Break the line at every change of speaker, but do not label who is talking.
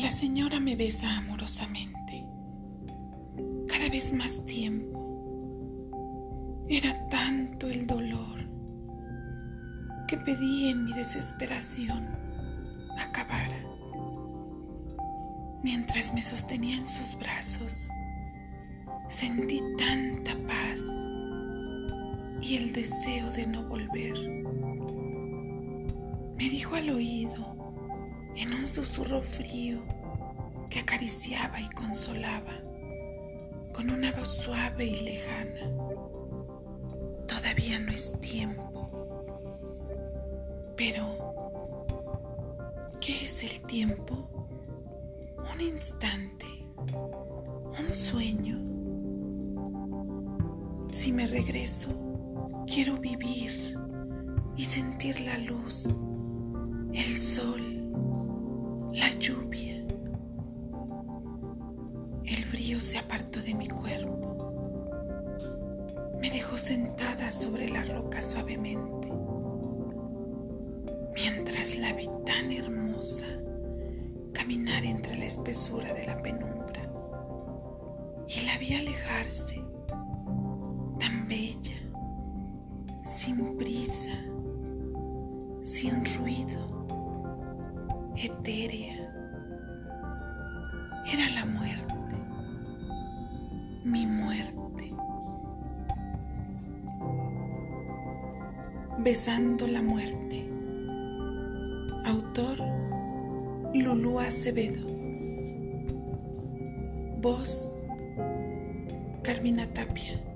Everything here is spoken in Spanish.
La señora me besa amorosamente. Cada vez más tiempo. Era tanto el dolor que pedí en mi desesperación acabara. Mientras me sostenía en sus brazos, sentí tanta paz y el deseo de no volver. Me dijo al oído, en un susurro frío que acariciaba y consolaba, con una voz suave y lejana, todavía no es tiempo. Pero, ¿qué es el tiempo? Un instante, un sueño. Si me regreso, quiero vivir y sentir la luz, el sol, la lluvia. El frío se apartó de mi cuerpo. Me dejó sentada sobre la roca suavemente mientras la vi tan hermosa caminar entre la espesura de la penumbra y la vi alejarse tan bella, sin prisa, sin ruido, etérea. Era la muerte, mi muerte. Besando la muerte. Autor Lulú Acevedo. Voz Carmina Tapia.